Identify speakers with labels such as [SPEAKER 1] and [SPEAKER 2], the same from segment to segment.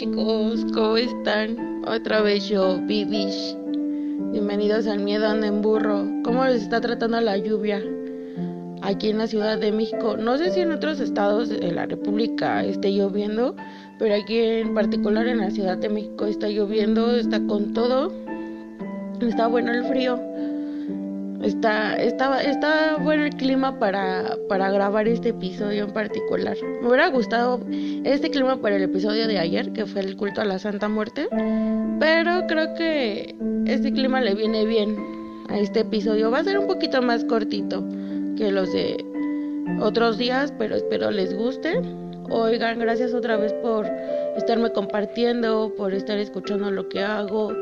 [SPEAKER 1] chicos, ¿cómo están? Otra vez yo, Bibish. Bienvenidos al Miedo anda en burro. ¿Cómo les está tratando la lluvia? Aquí en la Ciudad de México. No sé si en otros estados de la República esté lloviendo, pero aquí en particular en la Ciudad de México está lloviendo, está con todo. Está bueno el frío. Está, está, está bueno el clima para, para grabar este episodio en particular. Me hubiera gustado este clima para el episodio de ayer, que fue el culto a la Santa Muerte. Pero creo que este clima le viene bien a este episodio. Va a ser un poquito más cortito que los de otros días, pero espero les guste. Oigan, gracias otra vez por estarme compartiendo, por estar escuchando lo que hago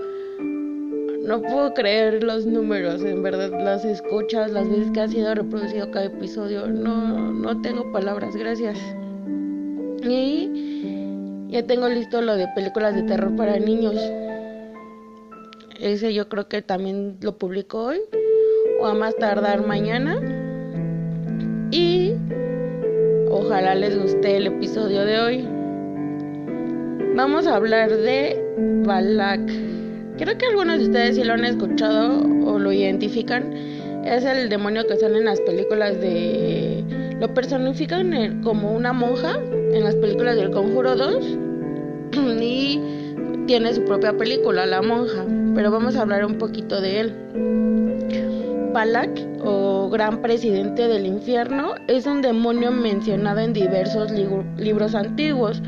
[SPEAKER 1] no puedo creer los números, en verdad, las escuchas, las veces que ha sido reproducido cada episodio. No, no tengo palabras, gracias. Y ya tengo listo lo de películas de terror para niños. Ese yo creo que también lo publico hoy o a más tardar mañana. Y ojalá les guste el episodio de hoy. Vamos a hablar de Balak. Creo que algunos de ustedes sí lo han escuchado o lo identifican. Es el demonio que sale en las películas de... Lo personifican como una monja en las películas del Conjuro 2 y tiene su propia película, La Monja, pero vamos a hablar un poquito de él. Balak, o Gran Presidente del Infierno, es un demonio mencionado en diversos libros antiguos.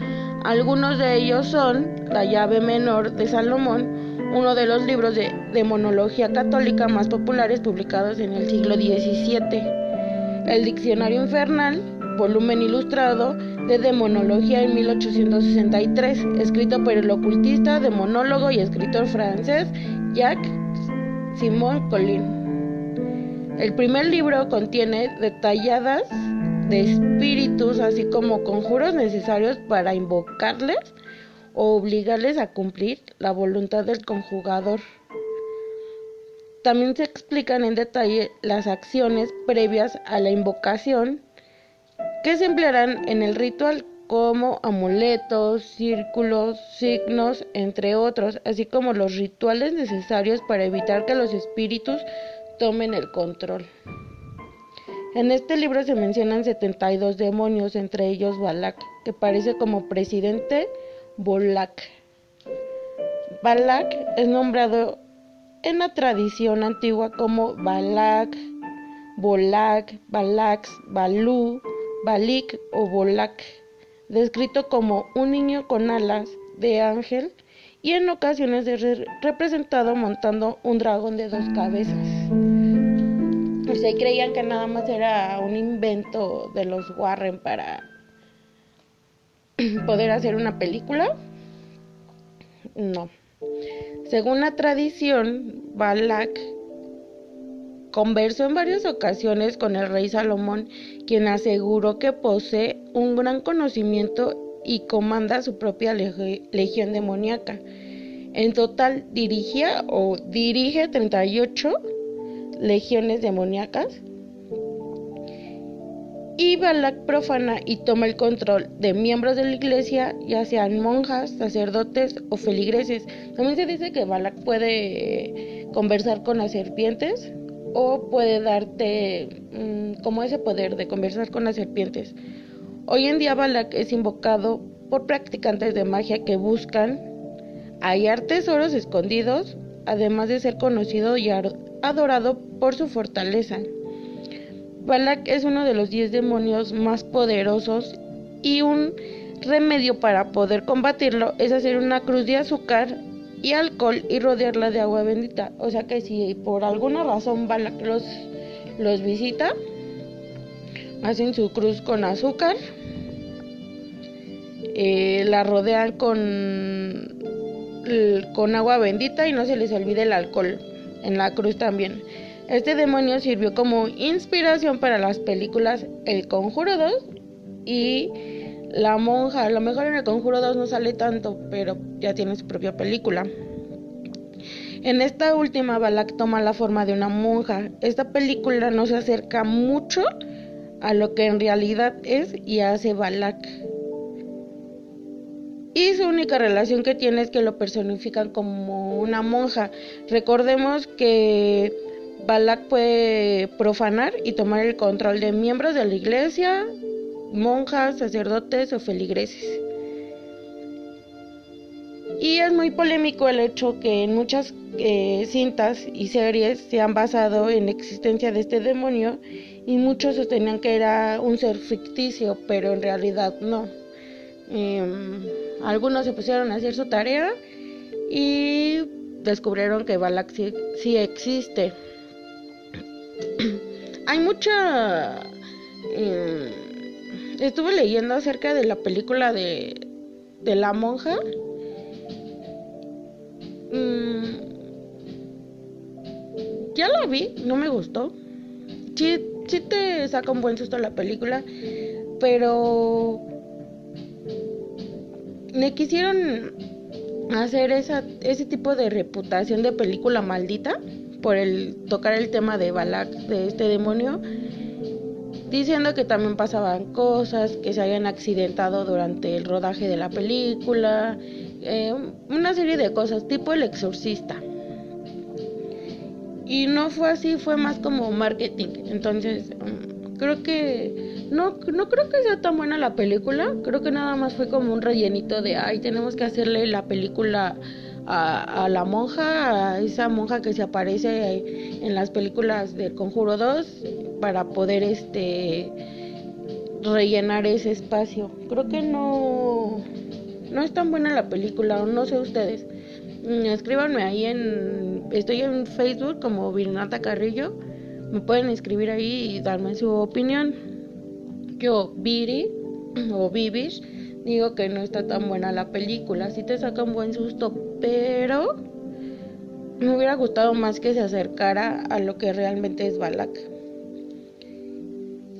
[SPEAKER 1] Algunos de ellos son La llave menor de Salomón, uno de los libros de demonología católica más populares publicados en el siglo XVII. El Diccionario Infernal, volumen ilustrado de demonología en 1863, escrito por el ocultista, demonólogo y escritor francés Jacques Simon Collin. El primer libro contiene detalladas de espíritus, así como conjuros necesarios para invocarles o obligarles a cumplir la voluntad del conjugador. También se explican en detalle las acciones previas a la invocación que se emplearán en el ritual como amuletos, círculos, signos, entre otros, así como los rituales necesarios para evitar que los espíritus tomen el control. En este libro se mencionan 72 demonios, entre ellos Balak, que parece como presidente Bolak. Balak es nombrado en la tradición antigua como Balak, Bolak, Balax, Balú, Balik o Bolak, descrito como un niño con alas de ángel y en ocasiones es representado montando un dragón de dos cabezas. Se creían que nada más era un invento de los Warren para poder hacer una película? No. Según la tradición, Balak conversó en varias ocasiones con el rey Salomón, quien aseguró que posee un gran conocimiento y comanda su propia legión demoníaca. En total dirigía o dirige 38 legiones demoníacas y Balak profana y toma el control de miembros de la iglesia, ya sean monjas, sacerdotes o feligreses. También se dice que Balak puede conversar con las serpientes o puede darte mm, como ese poder de conversar con las serpientes. Hoy en día Balak es invocado por practicantes de magia que buscan hallar tesoros escondidos, además de ser conocido y adorado por su fortaleza. Balak es uno de los diez demonios más poderosos y un remedio para poder combatirlo es hacer una cruz de azúcar y alcohol y rodearla de agua bendita. O sea que si por alguna razón Balak los, los visita, hacen su cruz con azúcar, eh, la rodean con, con agua bendita y no se les olvide el alcohol en la cruz también. Este demonio sirvió como inspiración para las películas El Conjuro 2 y La Monja. A lo mejor en El Conjuro 2 no sale tanto, pero ya tiene su propia película. En esta última, Balak toma la forma de una monja. Esta película no se acerca mucho a lo que en realidad es y hace Balak. y su única relación que tiene es que lo personifican como una monja. Recordemos que Balak puede profanar y tomar el control de miembros de la iglesia, monjas, sacerdotes o feligreses. Y es muy polémico el hecho que en muchas eh, cintas y series se han basado en la existencia de este demonio y muchos sostenían que era un ser ficticio, pero en realidad no. Em, algunos se pusieron a hacer su tarea y descubrieron que Balak sí, existe. Hay mucha... Em, estuve leyendo acerca de la película de, de la monja. Mm, ya la vi, no me gustó. Sí, sí te saca un buen susto la película, pero me quisieron hacer esa, ese tipo de reputación de película maldita por el tocar el tema de Balak, de este demonio, diciendo que también pasaban cosas, que se habían accidentado durante el rodaje de la película, eh, una serie de cosas, tipo el exorcista. Y no fue así, fue más como marketing. Entonces, mm, creo que no, no creo que sea tan buena la película. Creo que nada más fue como un rellenito de, ay, tenemos que hacerle la película a, a la monja, a esa monja que se aparece en las películas del Conjuro 2 para poder este rellenar ese espacio. Creo que no no es tan buena la película, no sé ustedes. Mm, escríbanme ahí en. Estoy en Facebook como Virinata Carrillo. Me pueden escribir ahí y darme su opinión. Yo, Viri o Vivish, digo que no está tan buena la película. Sí te saca un buen susto, pero me hubiera gustado más que se acercara a lo que realmente es Balak.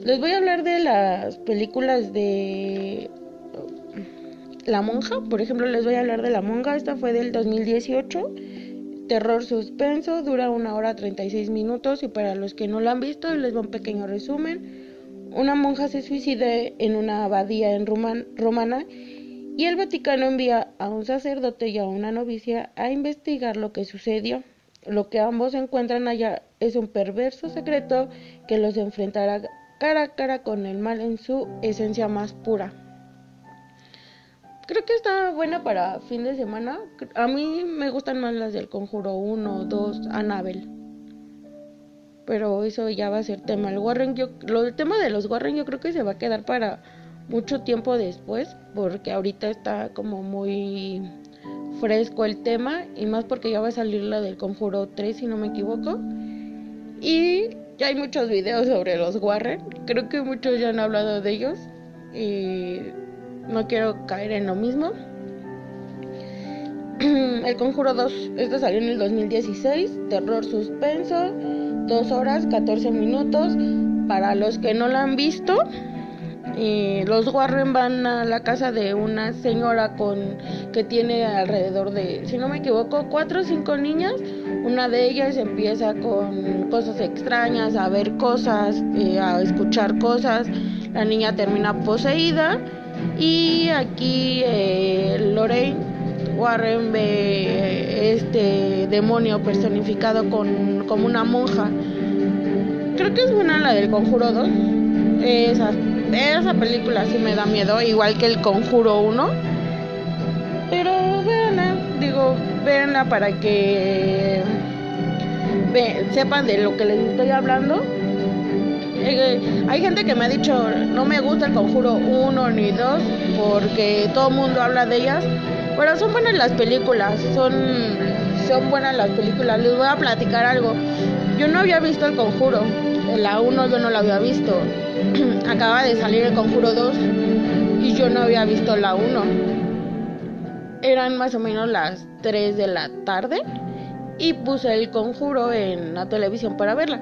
[SPEAKER 1] Les voy a hablar de las películas de la monja, por ejemplo, les voy a hablar de La Monja, esta fue del 2018. Terror suspenso, dura una hora 36 minutos y para los que no la han visto les voy a un pequeño resumen. Una monja se suicida en una abadía en romana y el Vaticano envía a un sacerdote y a una novicia a investigar lo que sucedió. Lo que ambos encuentran allá es un perverso secreto que los enfrentará cara a cara con el mal en su esencia más pura. Creo que está buena para fin de semana. A mí me gustan más las del Conjuro 1, 2, Annabelle. Pero eso ya va a ser tema. El Warren, yo, lo del tema de los Warren yo creo que se va a quedar para mucho tiempo después. Porque ahorita está como muy fresco el tema. Y más porque ya va a salir la del Conjuro 3 si no me equivoco. Y ya hay muchos videos sobre los Warren. Creo que muchos ya han hablado de ellos. Y no quiero caer en lo mismo. El Conjuro 2, esto salió en el 2016, terror suspenso, 2 horas 14 minutos. Para los que no la han visto, los Warren van a la casa de una señora con que tiene alrededor de, si no me equivoco, 4 o 5 niñas. Una de ellas empieza con cosas extrañas, a ver cosas, eh, a escuchar cosas. La niña termina poseída y aquí eh, Lorraine Warren ve eh, este demonio personificado con, como una monja. Creo que es buena la del Conjuro 2. Esa, película sí me da miedo, igual que el Conjuro 1. Pero véanla, digo, véanla para que sepan de lo que les estoy hablando eh, hay gente que me ha dicho, no me gusta el conjuro 1 ni 2 porque todo el mundo habla de ellas. Pero son buenas las películas, son, son buenas las películas. Les voy a platicar algo. Yo no había visto el conjuro, la 1 yo no la había visto. Acaba de salir el conjuro 2 y yo no había visto la 1. Eran más o menos las 3 de la tarde y puse el conjuro en la televisión para verla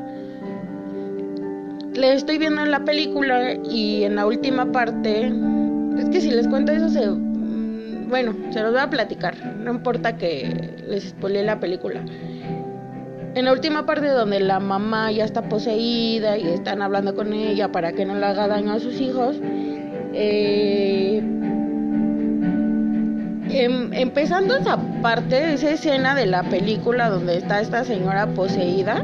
[SPEAKER 1] le estoy viendo en la película y en la última parte, es que si les cuento eso se... Bueno, se los voy a platicar, no importa que les spoile la película. En la última parte donde la mamá ya está poseída y están hablando con ella para que no le haga daño a sus hijos, eh, Em, empezando esa parte, esa escena de la película donde está esta señora poseída,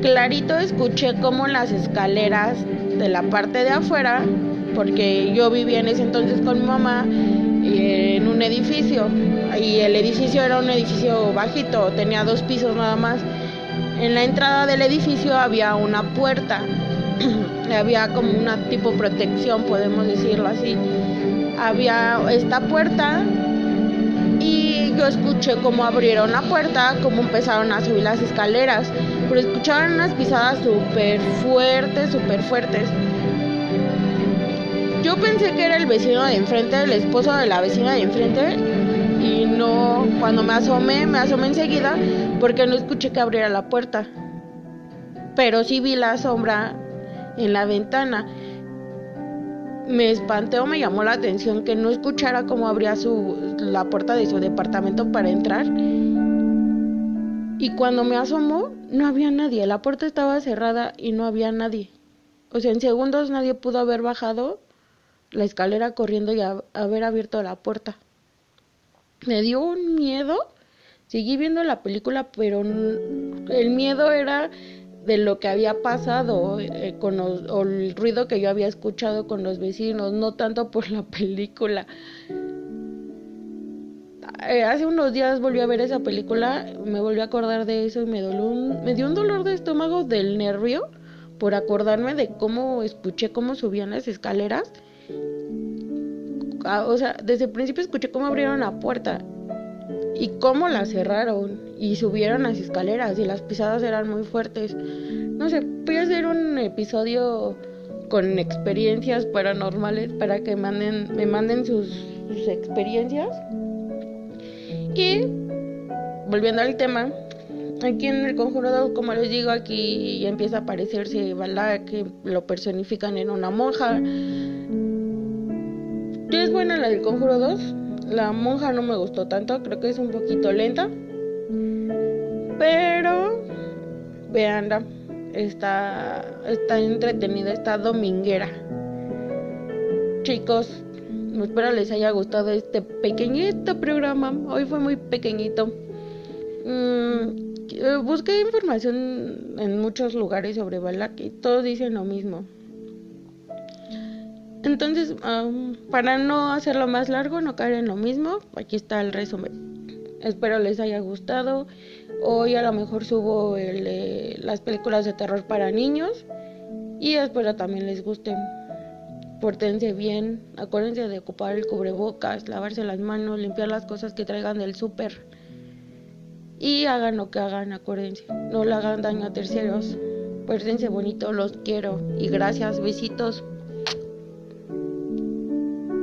[SPEAKER 1] clarito escuché como las escaleras de la parte de afuera, porque yo vivía en ese entonces con mi mamá en un edificio y el edificio era un edificio bajito, tenía dos pisos nada más. En la entrada del edificio había una puerta, había como una tipo protección, podemos decirlo así había esta puerta y yo escuché cómo abrieron la puerta, cómo empezaron a subir las escaleras, pero escuchaban unas pisadas súper fuertes, súper fuertes. Yo pensé que era el vecino de enfrente, el esposo de la vecina de enfrente, y no, cuando me asomé, me asomé enseguida porque no escuché que abriera la puerta. Pero sí vi la sombra en la ventana me espanté o me llamó la atención que no escuchara cómo abría su, la puerta de su departamento para entrar. Y cuando me asomó, no había nadie. La puerta estaba cerrada y no había nadie. O sea, en segundos nadie pudo haber bajado la escalera corriendo y haber abierto la puerta. Me dio un miedo. Seguí viendo la película, pero el miedo era de lo que había pasado eh, con o el ruido que yo había escuchado con los vecinos, no tanto por la película. Eh, hace unos días volví a ver esa película, me volví a acordar de eso y me dolió un, me dio un dolor de estómago del nervio por acordarme de cómo escuché cómo subían las escaleras. Ah, o sea, desde el principio escuché cómo abrieron la puerta y cómo la cerraron y subieron las escaleras y las pisadas eran muy fuertes. No sé, voy a hacer un episodio con experiencias paranormales para que manden, me manden sus, experiencias. Y volviendo al tema, aquí en el conjuro 2, como les digo, aquí ya empieza a aparecerse Balá, que lo personifican en una monja. ¿Qué es buena la del conjuro 2? La monja no me gustó tanto, creo que es un poquito lenta. Pero veanla, está, está entretenida, está dominguera. Chicos, espero les haya gustado este pequeñito programa. Hoy fue muy pequeñito. Mm, busqué información en muchos lugares sobre Balak y todos dicen lo mismo. Entonces, para no hacerlo más largo, no caer en lo mismo, aquí está el resumen. Espero les haya gustado. Hoy a lo mejor subo las películas de terror para niños y espero también les gusten. Pórtense bien, acuérdense de ocupar el cubrebocas, lavarse las manos, limpiar las cosas que traigan del súper. Y hagan lo que hagan, acuérdense. No le hagan daño a terceros. Pórtense bonito, los quiero. Y gracias, besitos.